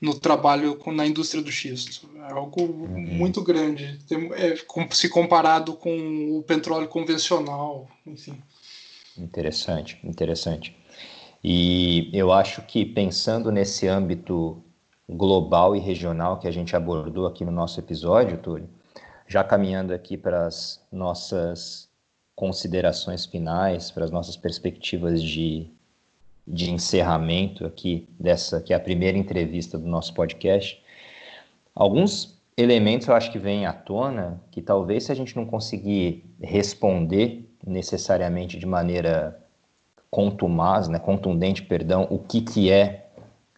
no trabalho com, na indústria do xisto. É algo uhum. muito grande, é, se comparado com o petróleo convencional, enfim. Interessante, interessante. E eu acho que pensando nesse âmbito global e regional que a gente abordou aqui no nosso episódio, Túlio, já caminhando aqui para as nossas considerações finais, para as nossas perspectivas de, de encerramento aqui dessa, que é a primeira entrevista do nosso podcast, alguns elementos eu acho que vêm à tona que talvez se a gente não conseguir responder necessariamente de maneira contumaz, né, contundente, perdão, o que, que é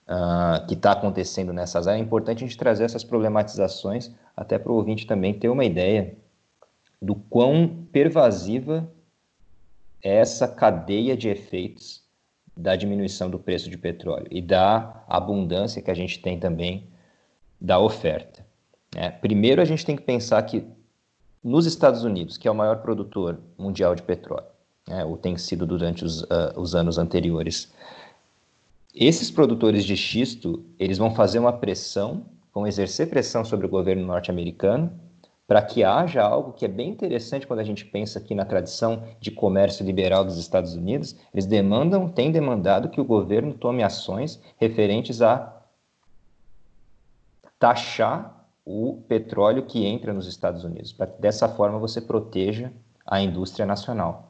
uh, que está acontecendo nessas áreas, é importante a gente trazer essas problematizações até para o ouvinte também ter uma ideia do quão pervasiva é essa cadeia de efeitos da diminuição do preço de petróleo e da abundância que a gente tem também da oferta. É, primeiro, a gente tem que pensar que nos Estados Unidos, que é o maior produtor mundial de petróleo, né, ou tem sido durante os, uh, os anos anteriores, esses produtores de xisto eles vão fazer uma pressão vão exercer pressão sobre o governo norte-americano para que haja algo que é bem interessante quando a gente pensa aqui na tradição de comércio liberal dos Estados Unidos. Eles demandam, têm demandado que o governo tome ações referentes a taxar o petróleo que entra nos Estados Unidos, para que dessa forma você proteja a indústria nacional.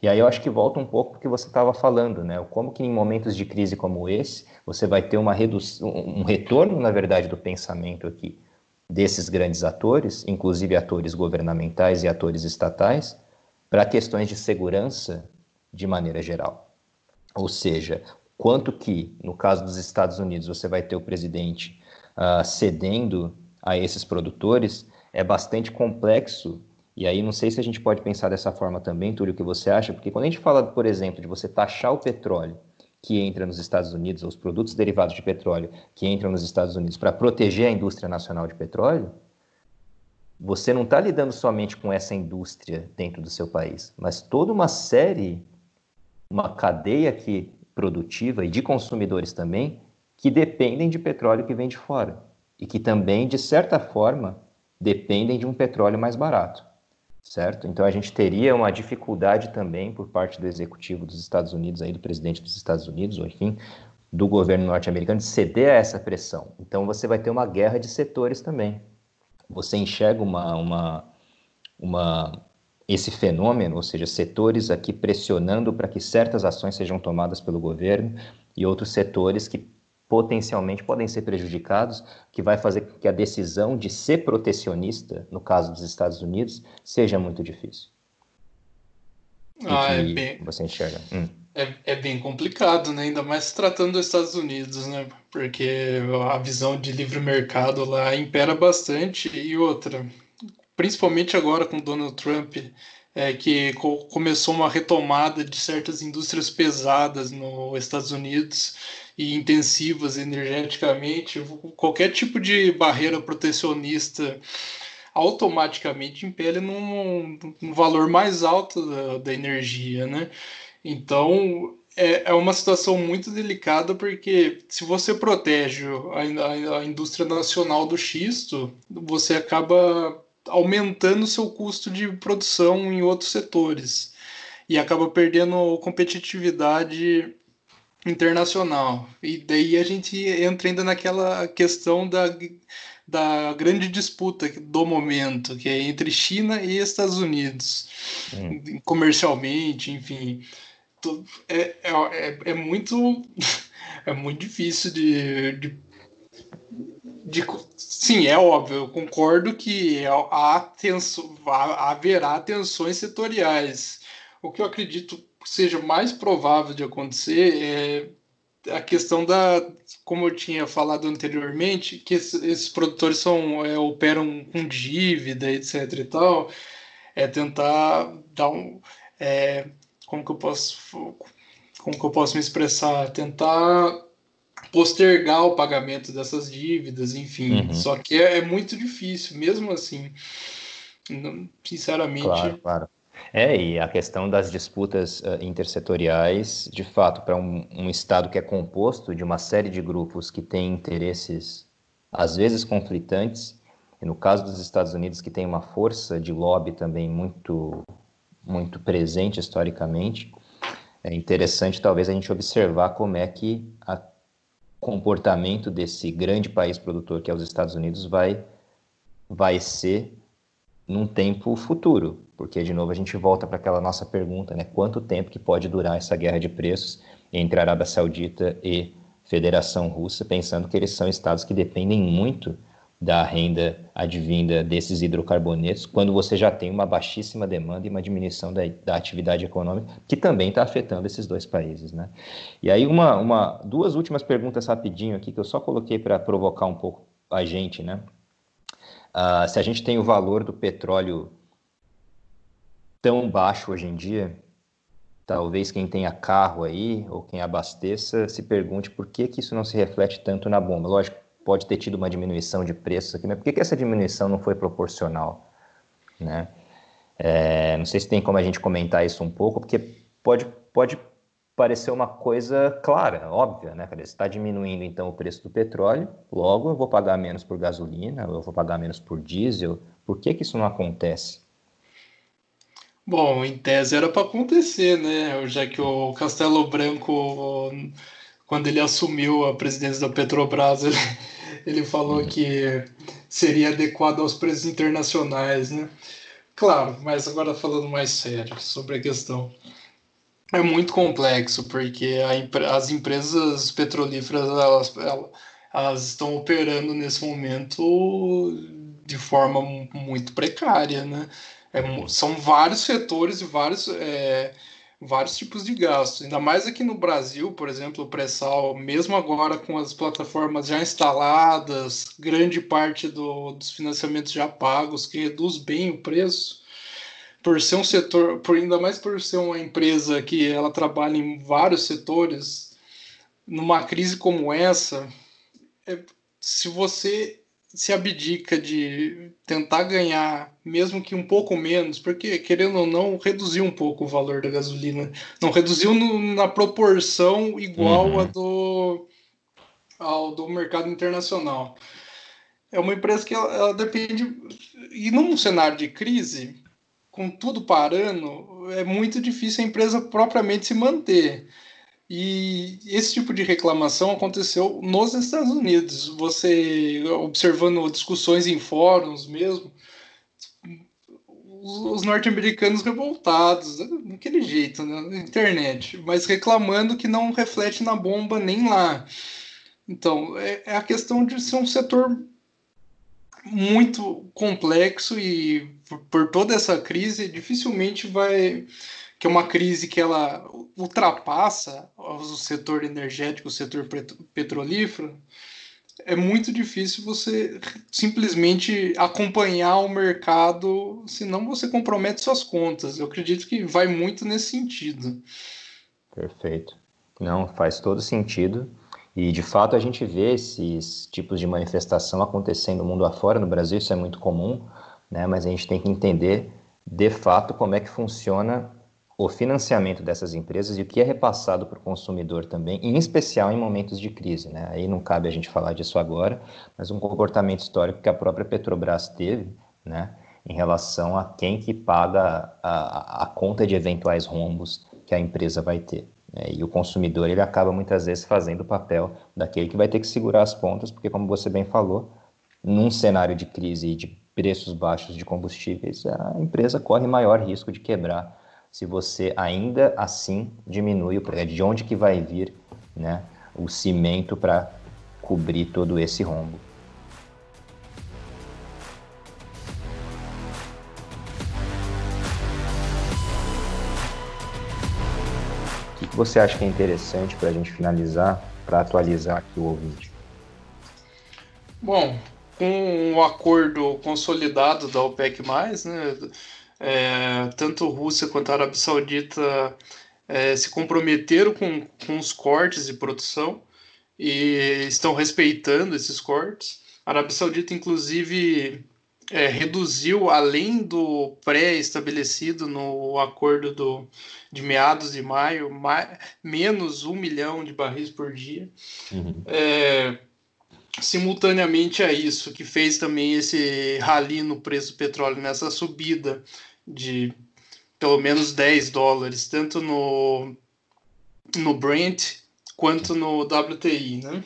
E aí eu acho que volta um pouco porque você estava falando, né? Como que em momentos de crise como esse, você vai ter uma redução, um retorno, na verdade, do pensamento aqui desses grandes atores, inclusive atores governamentais e atores estatais, para questões de segurança de maneira geral. Ou seja, quanto que, no caso dos Estados Unidos, você vai ter o presidente uh, cedendo a esses produtores, é bastante complexo e aí não sei se a gente pode pensar dessa forma também, Túlio, o que você acha? Porque quando a gente fala, por exemplo, de você taxar o petróleo que entra nos Estados Unidos, ou os produtos derivados de petróleo que entram nos Estados Unidos para proteger a indústria nacional de petróleo, você não está lidando somente com essa indústria dentro do seu país, mas toda uma série, uma cadeia aqui produtiva e de consumidores também, que dependem de petróleo que vem de fora e que também, de certa forma, dependem de um petróleo mais barato certo? Então a gente teria uma dificuldade também por parte do executivo dos Estados Unidos, aí do presidente dos Estados Unidos, ou enfim, do governo norte-americano de ceder a essa pressão. Então você vai ter uma guerra de setores também. Você enxerga uma, uma, uma esse fenômeno, ou seja, setores aqui pressionando para que certas ações sejam tomadas pelo governo e outros setores que potencialmente podem ser prejudicados, que vai fazer com que a decisão de ser protecionista, no caso dos Estados Unidos, seja muito difícil. Ah, é bem... você enxerga? Hum. É, é bem complicado, né? Ainda mais tratando dos Estados Unidos, né? Porque a visão de livre mercado lá impera bastante e outra, principalmente agora com Donald Trump, é, que co começou uma retomada de certas indústrias pesadas nos Estados Unidos e intensivas energeticamente, qualquer tipo de barreira protecionista automaticamente impele num, num valor mais alto da, da energia, né? Então é, é uma situação muito delicada porque se você protege a, indústria nacional do xisto, você acaba aumentando seu custo de produção em outros setores e acaba perdendo competitividade internacional. E daí a gente entra ainda naquela questão da, da grande disputa do momento, que é entre China e Estados Unidos, hum. comercialmente, enfim. É, é, é, muito é muito difícil de, de, de, sim é óbvio eu concordo que há tensão, haverá tensões setoriais o que eu acredito seja mais provável de acontecer é a questão da, como eu tinha falado anteriormente, que esses, esses produtores são, é, operam com dívida, etc. e tal, é tentar dar um. É, como que eu posso. Como que eu posso me expressar? Tentar postergar o pagamento dessas dívidas, enfim. Uhum. Só que é, é, muito difícil, mesmo assim. Sinceramente. Claro, claro. É, e a questão das disputas uh, intersetoriais, de fato, para um, um, Estado que é composto de uma série de grupos que têm interesses, às vezes, conflitantes, e no caso dos Estados Unidos, que tem uma força de lobby também muito, muito presente historicamente, é interessante talvez a gente observar como é que o comportamento desse grande país produtor que é os Estados Unidos vai, vai ser num tempo futuro, porque de novo a gente volta para aquela nossa pergunta, né? Quanto tempo que pode durar essa guerra de preços entre Arábia Saudita e Federação Russa, pensando que eles são estados que dependem muito da renda advinda desses hidrocarbonetos, quando você já tem uma baixíssima demanda e uma diminuição da, da atividade econômica, que também está afetando esses dois países, né? E aí uma, uma, duas últimas perguntas rapidinho aqui que eu só coloquei para provocar um pouco a gente, né? Uh, se a gente tem o valor do petróleo tão baixo hoje em dia, talvez quem tenha carro aí ou quem abasteça se pergunte por que, que isso não se reflete tanto na bomba. Lógico, pode ter tido uma diminuição de preços aqui, mas por que, que essa diminuição não foi proporcional? Né? É, não sei se tem como a gente comentar isso um pouco, porque pode, pode parecer uma coisa clara, óbvia, né? Você está diminuindo então o preço do petróleo, logo eu vou pagar menos por gasolina, eu vou pagar menos por diesel. Por que, que isso não acontece? Bom, em tese era para acontecer, né? Já que o Castelo Branco, quando ele assumiu a presidência da Petrobras, ele, ele falou que seria adequado aos preços internacionais, né? Claro, mas agora falando mais sério sobre a questão. É muito complexo, porque a, as empresas petrolíferas elas, elas estão operando nesse momento de forma muito precária, né? É, são vários setores e vários, é, vários tipos de gastos. Ainda mais aqui no Brasil, por exemplo, o pré-sal, mesmo agora com as plataformas já instaladas, grande parte do, dos financiamentos já pagos, que reduz bem o preço, por ser um setor, por ainda mais por ser uma empresa que ela trabalha em vários setores, numa crise como essa, é, se você se abdica de tentar ganhar, mesmo que um pouco menos, porque querendo ou não, reduziu um pouco o valor da gasolina, não reduziu no, na proporção igual uhum. a do ao do mercado internacional. É uma empresa que ela, ela depende e num cenário de crise, com tudo parando, é muito difícil a empresa propriamente se manter. E esse tipo de reclamação aconteceu nos Estados Unidos. Você observando discussões em fóruns mesmo, os norte-americanos revoltados, daquele jeito, né, na internet, mas reclamando que não reflete na bomba nem lá. Então, é, é a questão de ser um setor muito complexo e por, toda essa crise dificilmente vai que é uma crise que ela ultrapassa o setor energético, o setor petrolífero, é muito difícil você simplesmente acompanhar o mercado, senão você compromete suas contas. Eu acredito que vai muito nesse sentido. Perfeito. Não, faz todo sentido. E de fato a gente vê esses tipos de manifestação acontecendo no mundo afora, no Brasil isso é muito comum, né? mas a gente tem que entender de fato como é que funciona o financiamento dessas empresas e o que é repassado para o consumidor também, em especial em momentos de crise. Né? Aí não cabe a gente falar disso agora, mas um comportamento histórico que a própria Petrobras teve né, em relação a quem que paga a, a conta de eventuais rombos que a empresa vai ter. Né? E o consumidor ele acaba muitas vezes fazendo o papel daquele que vai ter que segurar as pontas, porque como você bem falou, num cenário de crise e de preços baixos de combustíveis, a empresa corre maior risco de quebrar se você ainda assim diminui o preço. De onde que vai vir né, o cimento para cobrir todo esse rombo? O que você acha que é interessante para a gente finalizar, para atualizar aqui o ouvinte? Bom, com o acordo consolidado da OPEC+, né, é, tanto Rússia quanto a Arábia Saudita é, se comprometeram com, com os cortes de produção e estão respeitando esses cortes. A Arábia Saudita, inclusive, é, reduziu, além do pré-estabelecido no acordo do, de meados de maio, mais, menos um milhão de barris por dia. Uhum. É, simultaneamente a isso, que fez também esse rally no preço do petróleo, nessa subida de pelo menos 10 dólares, tanto no, no Brent quanto no WTI, né?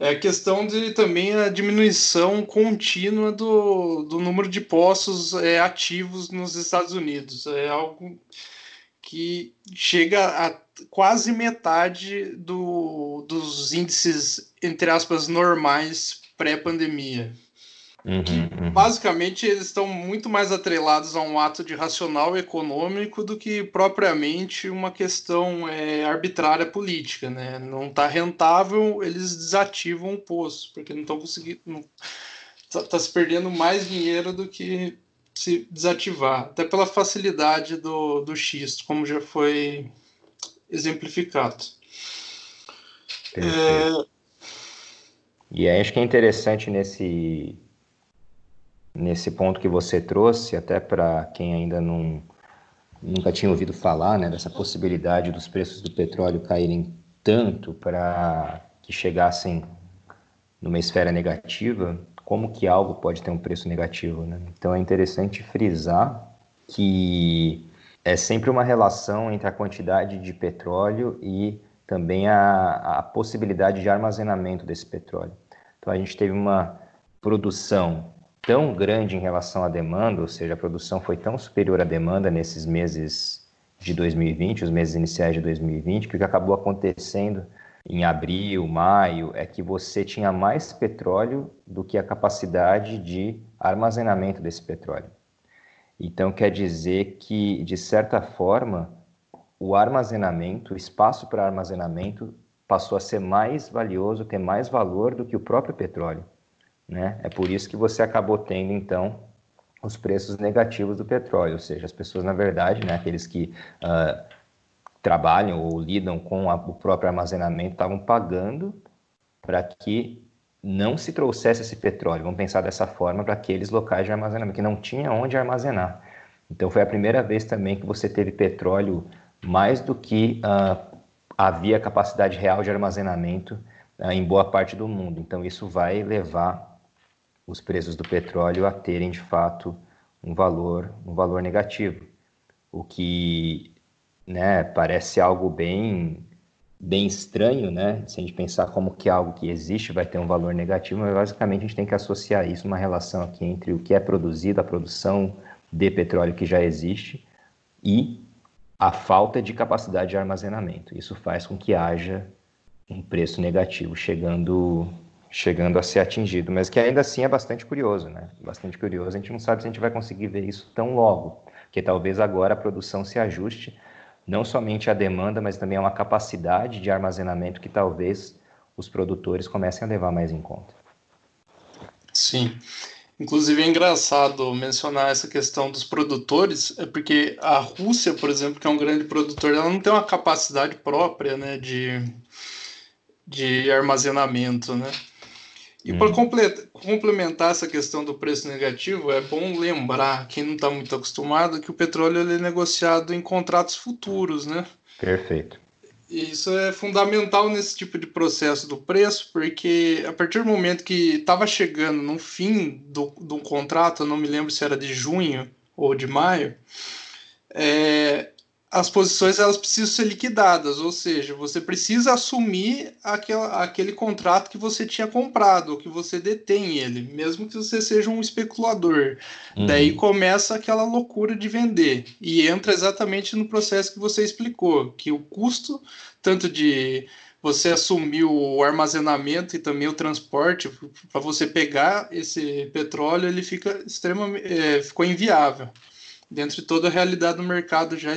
É a questão de também a diminuição contínua do, do número de postos é, ativos nos Estados Unidos. É algo que chega a quase metade do, dos índices, entre aspas, normais pré-pandemia. Uhum, uhum. Basicamente, eles estão muito mais atrelados a um ato de racional econômico do que propriamente uma questão é, arbitrária política. Né? Não está rentável, eles desativam o poço, porque não estão conseguindo. Está tá se perdendo mais dinheiro do que se desativar, até pela facilidade do, do xisto, como já foi exemplificado. É... E aí acho que é interessante nesse nesse ponto que você trouxe, até para quem ainda não nunca tinha ouvido falar, né, dessa possibilidade dos preços do petróleo caírem tanto para que chegassem numa esfera negativa, como que algo pode ter um preço negativo, né? Então é interessante frisar que é sempre uma relação entre a quantidade de petróleo e também a, a possibilidade de armazenamento desse petróleo. Então a gente teve uma produção tão grande em relação à demanda, ou seja, a produção foi tão superior à demanda nesses meses de 2020, os meses iniciais de 2020, que o que acabou acontecendo em abril, maio, é que você tinha mais petróleo do que a capacidade de armazenamento desse petróleo. Então, quer dizer que, de certa forma, o armazenamento, o espaço para armazenamento, passou a ser mais valioso, ter mais valor do que o próprio petróleo. Né? É por isso que você acabou tendo, então, os preços negativos do petróleo, ou seja, as pessoas, na verdade, né, aqueles que uh, trabalham ou lidam com a, o próprio armazenamento, estavam pagando para que não se trouxesse esse petróleo, vamos pensar dessa forma, para aqueles locais de armazenamento, que não tinha onde armazenar. Então, foi a primeira vez também que você teve petróleo mais do que uh, havia capacidade real de armazenamento uh, em boa parte do mundo. Então, isso vai levar os preços do petróleo a terem de fato um valor, um valor negativo, o que né, parece algo bem bem estranho, né? Se a gente pensar como que algo que existe vai ter um valor negativo, mas basicamente a gente tem que associar isso uma relação aqui entre o que é produzido, a produção de petróleo que já existe e a falta de capacidade de armazenamento. Isso faz com que haja um preço negativo chegando chegando a ser atingido, mas que ainda assim é bastante curioso, né? Bastante curioso. A gente não sabe se a gente vai conseguir ver isso tão logo, porque talvez agora a produção se ajuste não somente à demanda, mas também a uma capacidade de armazenamento que talvez os produtores comecem a levar mais em conta. Sim. Inclusive é engraçado mencionar essa questão dos produtores, é porque a Rússia, por exemplo, que é um grande produtor, ela não tem uma capacidade própria né, de, de armazenamento. Né? E hum. para complementar essa questão do preço negativo, é bom lembrar, quem não está muito acostumado, que o petróleo é negociado em contratos futuros. Né? Perfeito. Isso é fundamental nesse tipo de processo do preço, porque a partir do momento que estava chegando no fim do, do contrato, não me lembro se era de junho ou de maio, é, as posições elas precisam ser liquidadas, ou seja, você precisa assumir aquela, aquele contrato que você tinha comprado, que você detém ele, mesmo que você seja um especulador. Uhum. Daí começa aquela loucura de vender e entra exatamente no processo que você explicou, que o custo tanto de você assumir o armazenamento e também o transporte para você pegar esse petróleo, ele fica extremamente é, ficou inviável dentro de toda a realidade do mercado já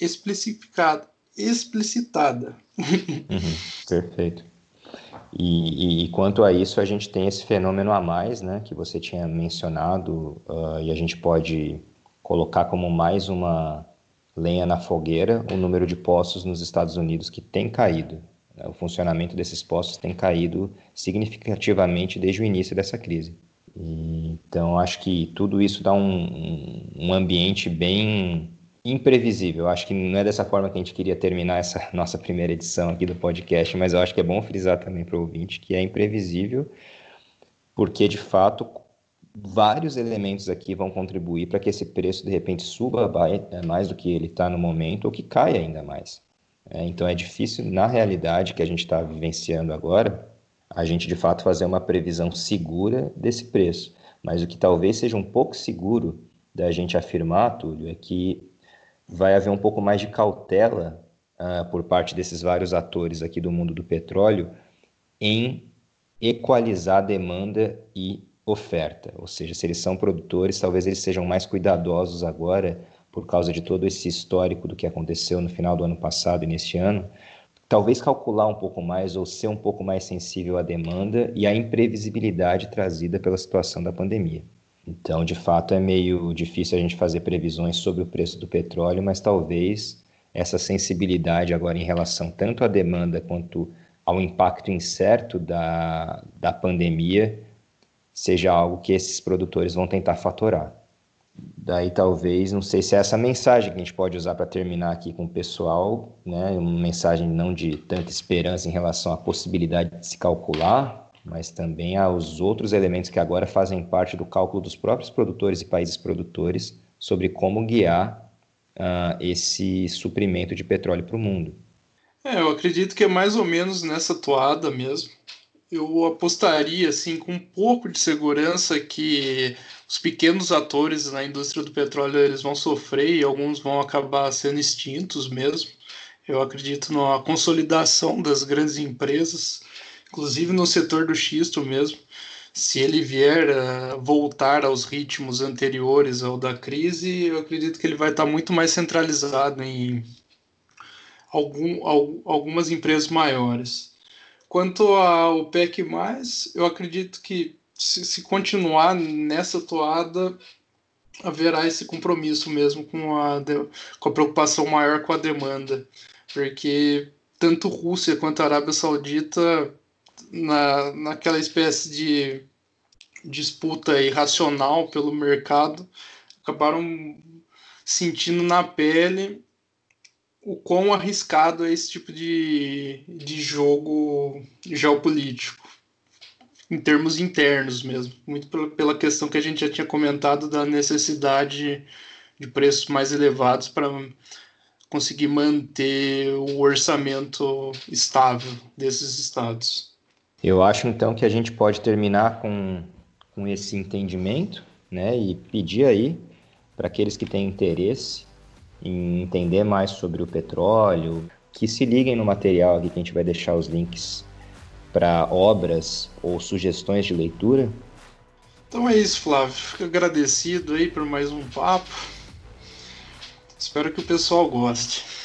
especificada, explicitada. Uhum, perfeito. E, e, quanto a isso, a gente tem esse fenômeno a mais, né, que você tinha mencionado, uh, e a gente pode colocar como mais uma lenha na fogueira o número de postos nos Estados Unidos que tem caído. Né, o funcionamento desses postos tem caído significativamente desde o início dessa crise. E, então, acho que tudo isso dá um, um ambiente bem imprevisível. Acho que não é dessa forma que a gente queria terminar essa nossa primeira edição aqui do podcast, mas eu acho que é bom frisar também para o ouvinte que é imprevisível, porque de fato vários elementos aqui vão contribuir para que esse preço de repente suba é, mais do que ele está no momento ou que caia ainda mais. É, então é difícil, na realidade que a gente está vivenciando agora, a gente de fato fazer uma previsão segura desse preço. Mas o que talvez seja um pouco seguro da gente afirmar, Túlio, é que vai haver um pouco mais de cautela uh, por parte desses vários atores aqui do mundo do petróleo em equalizar demanda e oferta. Ou seja, se eles são produtores, talvez eles sejam mais cuidadosos agora por causa de todo esse histórico do que aconteceu no final do ano passado e neste ano, talvez calcular um pouco mais ou ser um pouco mais sensível à demanda e à imprevisibilidade trazida pela situação da pandemia. Então, de fato, é meio difícil a gente fazer previsões sobre o preço do petróleo, mas talvez essa sensibilidade agora em relação tanto à demanda quanto ao impacto incerto da, da pandemia seja algo que esses produtores vão tentar fatorar. Daí talvez, não sei se é essa mensagem que a gente pode usar para terminar aqui com o pessoal, né? Uma mensagem não de tanta esperança em relação à possibilidade de se calcular, mas também aos outros elementos que agora fazem parte do cálculo dos próprios produtores e países produtores sobre como guiar uh, esse suprimento de petróleo para o mundo. É, eu acredito que é mais ou menos nessa toada mesmo. Eu apostaria assim com um pouco de segurança que os pequenos atores na indústria do petróleo eles vão sofrer e alguns vão acabar sendo extintos mesmo. Eu acredito na consolidação das grandes empresas, inclusive no setor do xisto mesmo. Se ele vier a voltar aos ritmos anteriores ao da crise, eu acredito que ele vai estar muito mais centralizado em algum, algumas empresas maiores. Quanto ao PEC, eu acredito que se, se continuar nessa toada, haverá esse compromisso mesmo com a, com a preocupação maior com a demanda, porque tanto Rússia quanto a Arábia Saudita, na, naquela espécie de disputa irracional pelo mercado, acabaram sentindo na pele o quão arriscado é esse tipo de, de jogo geopolítico em termos internos mesmo, muito pela questão que a gente já tinha comentado da necessidade de preços mais elevados para conseguir manter o orçamento estável desses estados. Eu acho então que a gente pode terminar com, com esse entendimento, né, e pedir aí para aqueles que têm interesse em entender mais sobre o petróleo, que se liguem no material aqui que a gente vai deixar os links para obras ou sugestões de leitura. Então é isso, Flávio. Fico agradecido aí por mais um papo. Espero que o pessoal goste.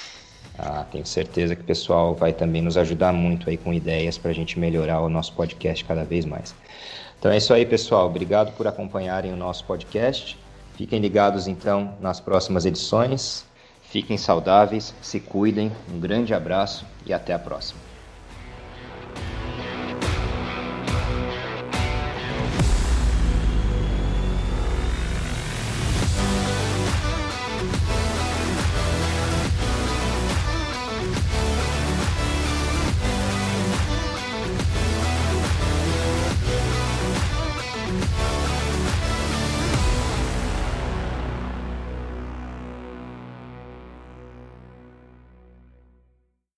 Ah, tenho certeza que o pessoal vai também nos ajudar muito aí com ideias para a gente melhorar o nosso podcast cada vez mais. Então é isso aí, pessoal. Obrigado por acompanharem o nosso podcast. Fiquem ligados então nas próximas edições. Fiquem saudáveis, se cuidem. Um grande abraço e até a próxima.